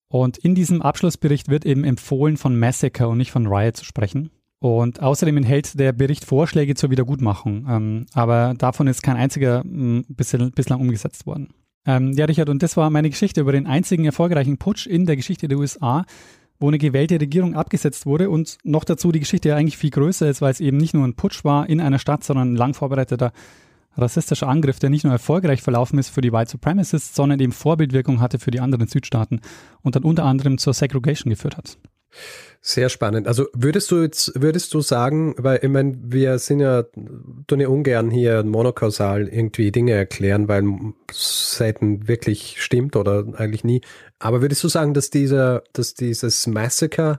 Und in diesem Abschlussbericht wird eben empfohlen, von Massacre und nicht von Riot zu sprechen. Und außerdem enthält der Bericht Vorschläge zur Wiedergutmachung. Ähm, aber davon ist kein einziger m, hm, bislang umgesetzt worden. Ähm, ja, Richard, und das war meine Geschichte über den einzigen erfolgreichen Putsch in der Geschichte der USA, wo eine gewählte Regierung abgesetzt wurde und noch dazu die Geschichte ja eigentlich viel größer ist, weil es eben nicht nur ein Putsch war in einer Stadt, sondern ein lang vorbereiteter rassistischer Angriff, der nicht nur erfolgreich verlaufen ist für die White Supremacists, sondern eben Vorbildwirkung hatte für die anderen Südstaaten und dann unter anderem zur Segregation geführt hat. Sehr spannend. Also würdest du jetzt, würdest du sagen, weil ich meine, wir sind ja, tun ja ungern hier monokausal irgendwie Dinge erklären, weil selten wirklich stimmt oder eigentlich nie. Aber würdest du sagen, dass dieser, dass dieses Massacre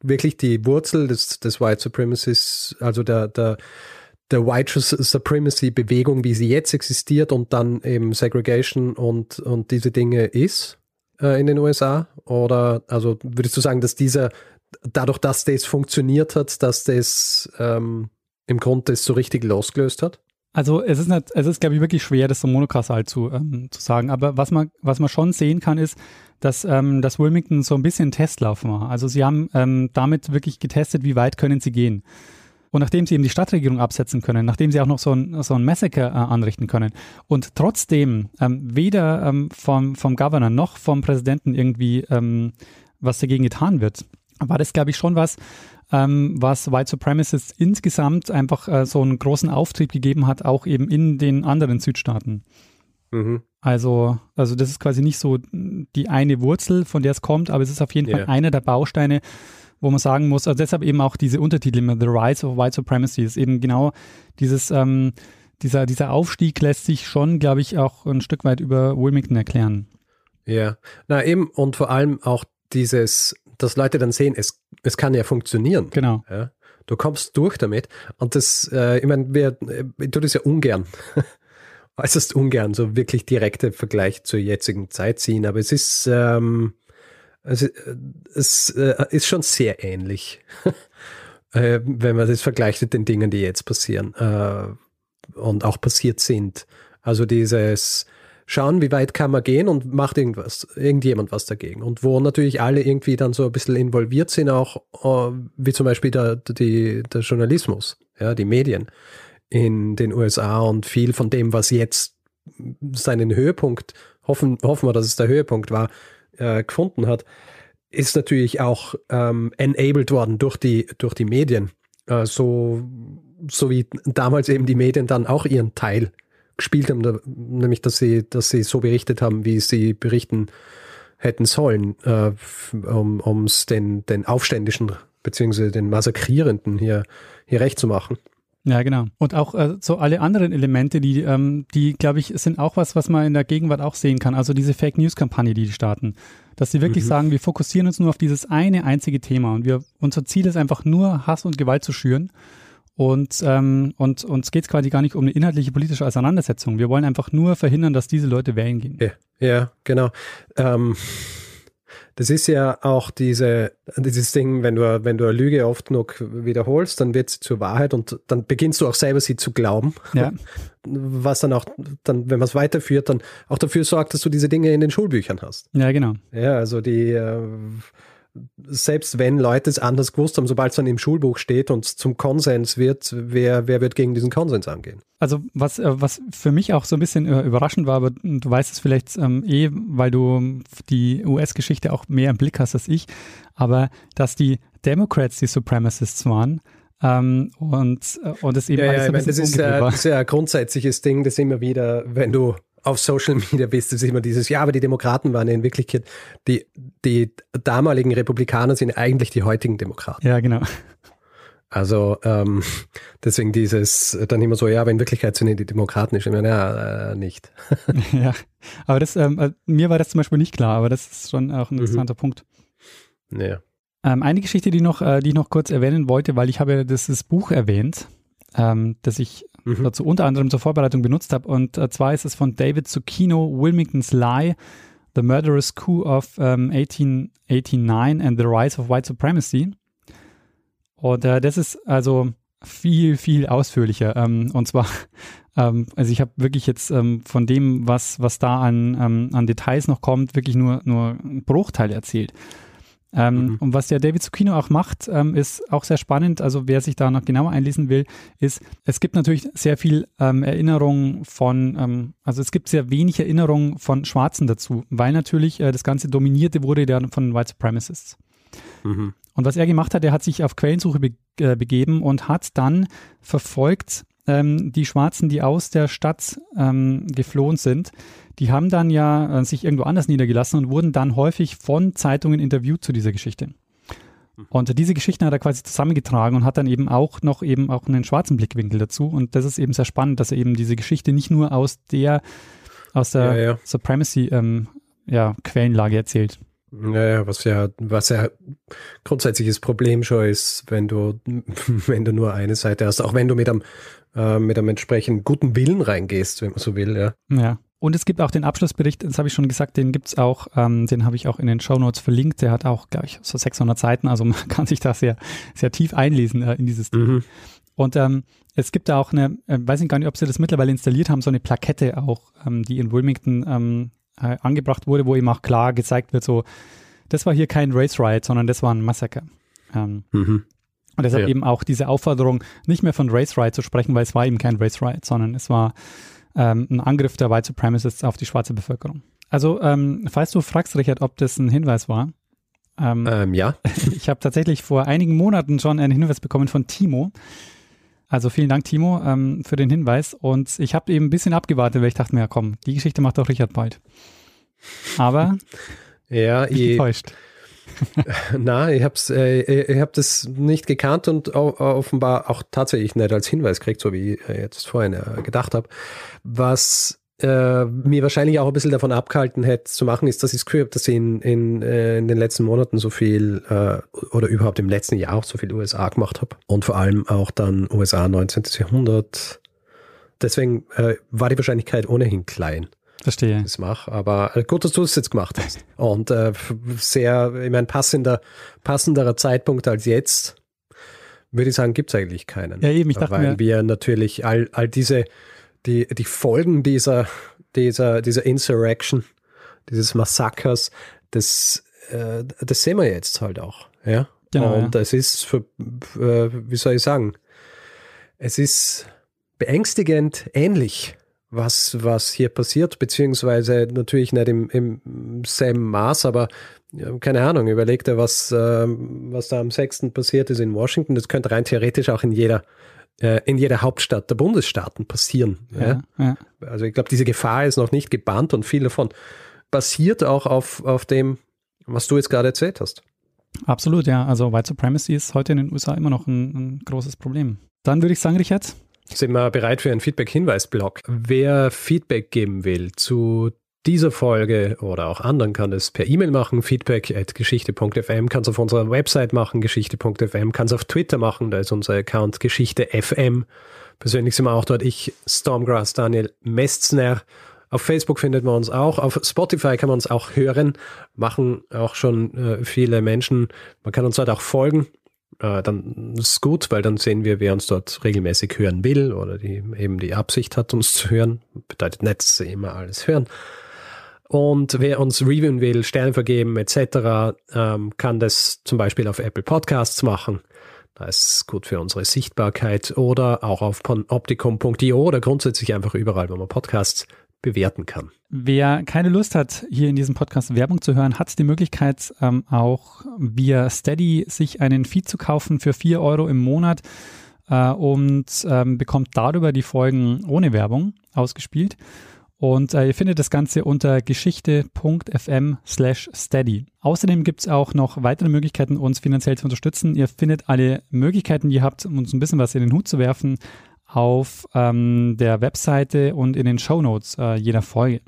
wirklich die Wurzel des, des White Supremacies, also der, der, der White Supremacy Bewegung, wie sie jetzt existiert und dann eben Segregation und, und diese Dinge ist äh, in den USA? Oder also würdest du sagen, dass dieser, dadurch, dass das funktioniert hat, dass das ähm, im Grunde das so richtig losgelöst hat? Also es ist nicht, es ist, glaube ich, wirklich schwer, das so monokausal zu, ähm, zu sagen. Aber was man, was man schon sehen kann, ist, dass, ähm, dass Wilmington so ein bisschen Testlauf war. Also sie haben ähm, damit wirklich getestet, wie weit können sie gehen. Und nachdem sie eben die Stadtregierung absetzen können, nachdem sie auch noch so ein, so ein Massaker äh, anrichten können und trotzdem ähm, weder ähm, vom, vom Governor noch vom Präsidenten irgendwie ähm, was dagegen getan wird, war das, glaube ich, schon was, ähm, was White Supremacists insgesamt einfach äh, so einen großen Auftrieb gegeben hat, auch eben in den anderen Südstaaten. Mhm. Also, also das ist quasi nicht so die eine Wurzel, von der es kommt, aber es ist auf jeden yeah. Fall einer der Bausteine, wo man sagen muss, also deshalb eben auch diese Untertitel immer The Rise of White Supremacy ist eben genau dieses, ähm, dieser, dieser Aufstieg lässt sich schon, glaube ich, auch ein Stück weit über Wilmington erklären. Ja, na eben und vor allem auch dieses, dass Leute dann sehen, es, es kann ja funktionieren. Genau. Ja? Du kommst durch damit und das, äh, ich meine, wir, ich tue das ja ungern. äußerst ungern so wirklich direkte Vergleich zur jetzigen Zeit ziehen, aber es ist, ähm, also, äh, es äh, ist schon sehr ähnlich, äh, wenn man das vergleicht mit den Dingen, die jetzt passieren und auch passiert sind. Also dieses schauen, wie weit kann man gehen und macht irgendwas, irgendjemand was dagegen. Und wo natürlich alle irgendwie dann so ein bisschen involviert sind, auch wie zum Beispiel der, die, der Journalismus, ja, die Medien in den USA und viel von dem, was jetzt seinen Höhepunkt, hoffen, hoffen wir, dass es der Höhepunkt war, äh, gefunden hat, ist natürlich auch ähm, enabled worden durch die, durch die Medien. Äh, so, so wie damals eben die Medien dann auch ihren Teil gespielt haben, da, nämlich dass sie, dass sie so berichtet haben, wie sie berichten hätten sollen, äh, um es den, den Aufständischen beziehungsweise den Massakrierenden hier, hier recht zu machen. Ja, genau. Und auch äh, so alle anderen Elemente, die, ähm, die glaube ich, sind auch was, was man in der Gegenwart auch sehen kann. Also diese Fake News Kampagne, die die starten, dass sie wirklich mhm. sagen, wir fokussieren uns nur auf dieses eine einzige Thema und wir unser Ziel ist einfach nur Hass und Gewalt zu schüren. Und, ähm, und uns geht es quasi gar nicht um eine inhaltliche politische Auseinandersetzung. Wir wollen einfach nur verhindern, dass diese Leute wählen gehen. Ja, ja genau. Ähm, das ist ja auch diese, dieses Ding, wenn du, wenn du eine Lüge oft genug wiederholst, dann wird sie zur Wahrheit und dann beginnst du auch selber sie zu glauben. Ja. Was dann auch, dann, wenn man es weiterführt, dann auch dafür sorgt, dass du diese Dinge in den Schulbüchern hast. Ja, genau. Ja, also die, äh, selbst wenn Leute es anders gewusst haben, sobald es dann im Schulbuch steht und zum Konsens wird, wer, wer wird gegen diesen Konsens angehen? Also was, äh, was für mich auch so ein bisschen äh, überraschend war, aber du weißt es vielleicht ähm, eh, weil du die US-Geschichte auch mehr im Blick hast als ich, aber dass die Democrats die Supremacists waren, ähm, und, äh, und es eben ja, alles ja, ein meine, bisschen das, ist, äh, das ist ja ein grundsätzliches Ding, das immer wieder, wenn du auf Social Media bist, ist immer dieses, ja, aber die Demokraten waren in Wirklichkeit, die, die damaligen Republikaner sind eigentlich die heutigen Demokraten. Ja, genau. Also ähm, deswegen dieses dann immer so, ja, aber in Wirklichkeit sind die Demokraten. Ich meine, ja, äh, nicht. ja, aber das, ähm, äh, mir war das zum Beispiel nicht klar, aber das ist schon auch ein Mhm. interessanter Punkt. Ja. Ähm, eine Geschichte, die, noch, äh, die ich noch kurz erwähnen wollte, weil ich habe das, das Buch erwähnt, ähm, das ich Mhm. dazu unter anderem zur Vorbereitung benutzt habe. Und äh, zwar ist es von David Zucchino, Wilmington's Lie, The Murderous Coup of ähm, 1889 and the Rise of White Supremacy. Und äh, das ist also viel, viel ausführlicher. Ähm, und zwar, ähm, also ich habe wirklich jetzt ähm, von dem, was, was da an, ähm, an Details noch kommt, wirklich nur, nur einen Bruchteil erzählt. Ähm, Mhm. Und was der David Zucchino auch macht, ähm, ist auch sehr spannend. Also wer sich da noch genauer einlesen will, ist, es gibt natürlich sehr viel ähm, Erinnerung von, ähm, also es gibt sehr wenig Erinnerung von Schwarzen dazu, weil natürlich äh, das Ganze dominierte wurde dann von White Supremacists. Mhm. Und was er gemacht hat, er hat sich auf Quellensuche be äh, begeben und hat dann verfolgt ähm, die Schwarzen, die aus der Stadt ähm, geflohen sind. Die haben dann ja äh, sich irgendwo anders niedergelassen und wurden dann häufig von Zeitungen interviewt zu dieser Geschichte. Und diese Geschichten hat er quasi zusammengetragen und hat dann eben auch noch eben auch einen schwarzen Blickwinkel dazu. Und das ist eben sehr spannend, dass er eben diese Geschichte nicht nur aus der aus der Ja, ja. Supremacy ähm, ja, Quellenlage erzählt. Naja, was ja, was ja grundsätzliches Problem schon ist, wenn du, wenn du nur eine Seite hast, auch wenn du mit einem, äh, mit einem entsprechend guten Willen reingehst, wenn man so will, ja. Ja. Und es gibt auch den Abschlussbericht, das habe ich schon gesagt, den gibt's auch, ähm, den habe ich auch in den Shownotes verlinkt. Der hat auch, glaube ich, so 600 Seiten, also man kann sich da sehr, sehr tief einlesen äh, in dieses Ding. Mhm. Und ähm, es gibt da auch eine, äh, weiß ich gar nicht, ob sie das mittlerweile installiert haben, so eine Plakette auch, ähm, die in Wilmington ähm, äh, angebracht wurde, wo eben auch klar gezeigt wird, so, das war hier kein Race Riot, sondern das war ein Massaker. Ähm, Mhm. und deshalb Ja. eben auch diese Aufforderung, nicht mehr von Race Riot zu sprechen, weil es war eben kein Race Riot, sondern es war ähm, ein Angriff der White Supremacists auf die schwarze Bevölkerung. Also, ähm, falls du fragst, Richard, ob das ein Hinweis war, ähm, Ähm, ja. ich habe tatsächlich vor einigen Monaten schon einen Hinweis bekommen von Timo. Also vielen Dank, Timo, ähm, für den Hinweis. Und ich habe eben ein bisschen abgewartet, weil ich dachte mir, ja komm, die Geschichte macht doch Richard bald. Aber Ja, ich getäuscht. na, ich hab's, äh, ich hab das nicht gekannt und offenbar auch tatsächlich nicht als Hinweis gekriegt, so wie ich jetzt vorhin äh, gedacht habe. Was äh, mir wahrscheinlich auch ein bisschen davon abgehalten hätte zu machen, ist, dass ich das Gefühl habe, dass sie in, in, äh, in den letzten Monaten so viel äh, oder überhaupt im letzten Jahr auch so viel USA gemacht habe. Und vor allem auch dann USA 19. Jahrhundert. Deswegen äh, war die Wahrscheinlichkeit ohnehin klein Verstehe. das mache. Aber äh, gut, dass du es jetzt gemacht hast. Und äh, sehr, ich meine, passender, passenderer Zeitpunkt als jetzt, würde ich sagen, gibt es eigentlich keinen. Ja, eben, ich dachte Weil mir- wir natürlich all, all diese, die, die Folgen dieser, dieser, dieser Insurrection, dieses Massakers, das, äh, das sehen wir jetzt halt auch. Ja. Genau, Und es ist, für, äh, wie soll ich sagen, es ist beängstigend ähnlich, was, was hier passiert, beziehungsweise natürlich nicht im, im selben Maß, aber ja, keine Ahnung, überleg dir, was, ähm, was da am 6. passiert ist in Washington. Das könnte rein theoretisch auch in jeder, äh, in jeder Hauptstadt der Bundesstaaten passieren. Ja? Ja. Also ich glaube, diese Gefahr ist noch nicht gebannt und viel davon basiert auch auf, auf dem, was du jetzt gerade erzählt hast. Absolut, ja. Also White Supremacy ist heute in den USA immer noch ein, ein großes Problem. Dann würde ich sagen, Richard, Sind wir bereit für einen Feedback-Hinweis-Blog? Wer Feedback geben will zu dieser Folge oder auch anderen, kann es per E-Mail machen, feedback at geschichte.fm, kann es auf unserer Website machen, geschichte.fm, kann es auf Twitter machen, da ist unser Account geschichte.fm. Persönlich sind wir auch dort, ich, Stormgrass, Daniel Mestner. Auf Facebook findet man uns auch, auf Spotify kann man uns auch hören, machen auch schon äh, viele Menschen. Man kann uns dort auch folgen, äh, dann ist gut, weil dann sehen wir, wer uns dort regelmäßig hören will oder die eben die Absicht hat, uns zu hören. Bedeutet nicht, dass sie immer alles hören. Und wer uns reviewen will, Sterne vergeben etc., ähm, kann das zum Beispiel auf Apple Podcasts machen. Das ist gut für unsere Sichtbarkeit oder auch auf optikum.io oder grundsätzlich einfach überall, wo man Podcasts bewerten kann. Wer keine Lust hat, hier in diesem Podcast Werbung zu hören, hat die Möglichkeit, ähm, auch via Steady sich einen Feed zu kaufen für 4 Euro im Monat äh, und ähm, bekommt darüber die Folgen ohne Werbung ausgespielt. Und äh, ihr findet das Ganze unter geschichte.fm slash steady. Außerdem gibt es auch noch weitere Möglichkeiten, uns finanziell zu unterstützen. Ihr findet alle Möglichkeiten, die ihr habt, um uns ein bisschen was in den Hut zu werfen, auf ähm, der Webseite und in den Show Notes äh, jeder Folge.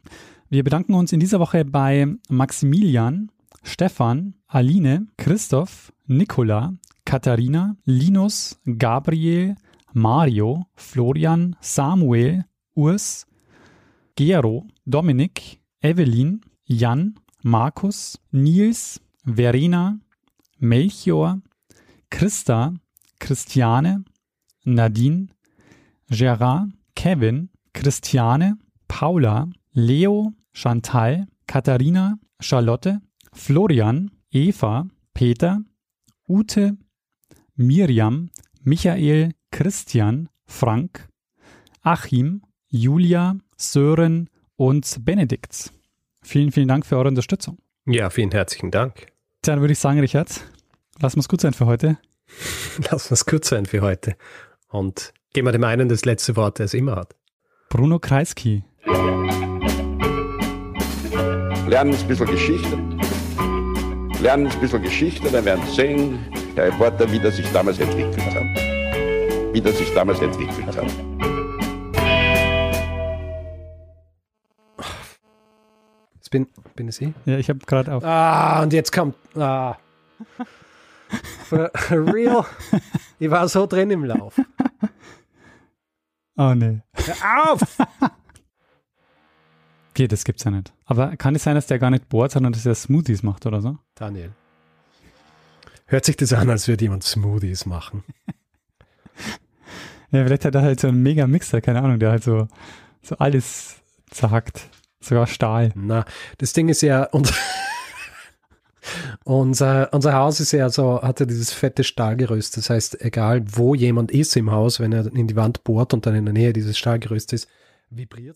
Wir bedanken uns in dieser Woche bei Maximilian, Stefan, Aline, Christoph, Nicola, Katharina, Linus, Gabriel, Mario, Florian, Samuel, Urs, Gero, Dominik, Evelyn, Jan, Markus, Nils, Verena, Melchior, Christa, Christiane, Nadine, Gerard, Kevin, Christiane, Paula, Leo, Chantal, Katharina, Charlotte, Florian, Eva, Peter, Ute, Miriam, Michael, Christian, Frank, Achim, Julia, Sören und Benedikt. Vielen, vielen Dank für eure Unterstützung. Ja, vielen herzlichen Dank. Dann würde ich sagen, Richard, lass uns gut sein für heute. Lass uns gut sein für heute. Und geben wir dem einen das letzte Wort, der es immer hat. Bruno Kreisky. Lernen ein bisschen Geschichte. Lernen ein bisschen Geschichte, dann werden Sie sehen, der Reporter, wie das sich damals entwickelt hat. Wie das sich damals entwickelt hat. Jetzt bin, bin es ich? Ja, ich habe gerade auf. Ah, und jetzt kommt. Ah. For real? Ich war so drin im Lauf. Oh nee. Hör auf! Okay, das gibt's ja nicht. Aber kann es sein, dass der gar nicht bohrt, sondern dass er Smoothies macht oder so? Daniel. Hört sich das an, als würde jemand Smoothies machen. Ja, vielleicht hat er halt so einen mega Mixer, keine Ahnung, der halt so, so alles zerhackt. Sogar Stahl. Na, das Ding ist ja, und unser, unser Haus ist ja so, hat ja dieses fette Stahlgerüst. Das heißt, egal wo jemand ist im Haus, wenn er in die Wand bohrt und dann in der Nähe dieses Stahlgerüst ist, vibriert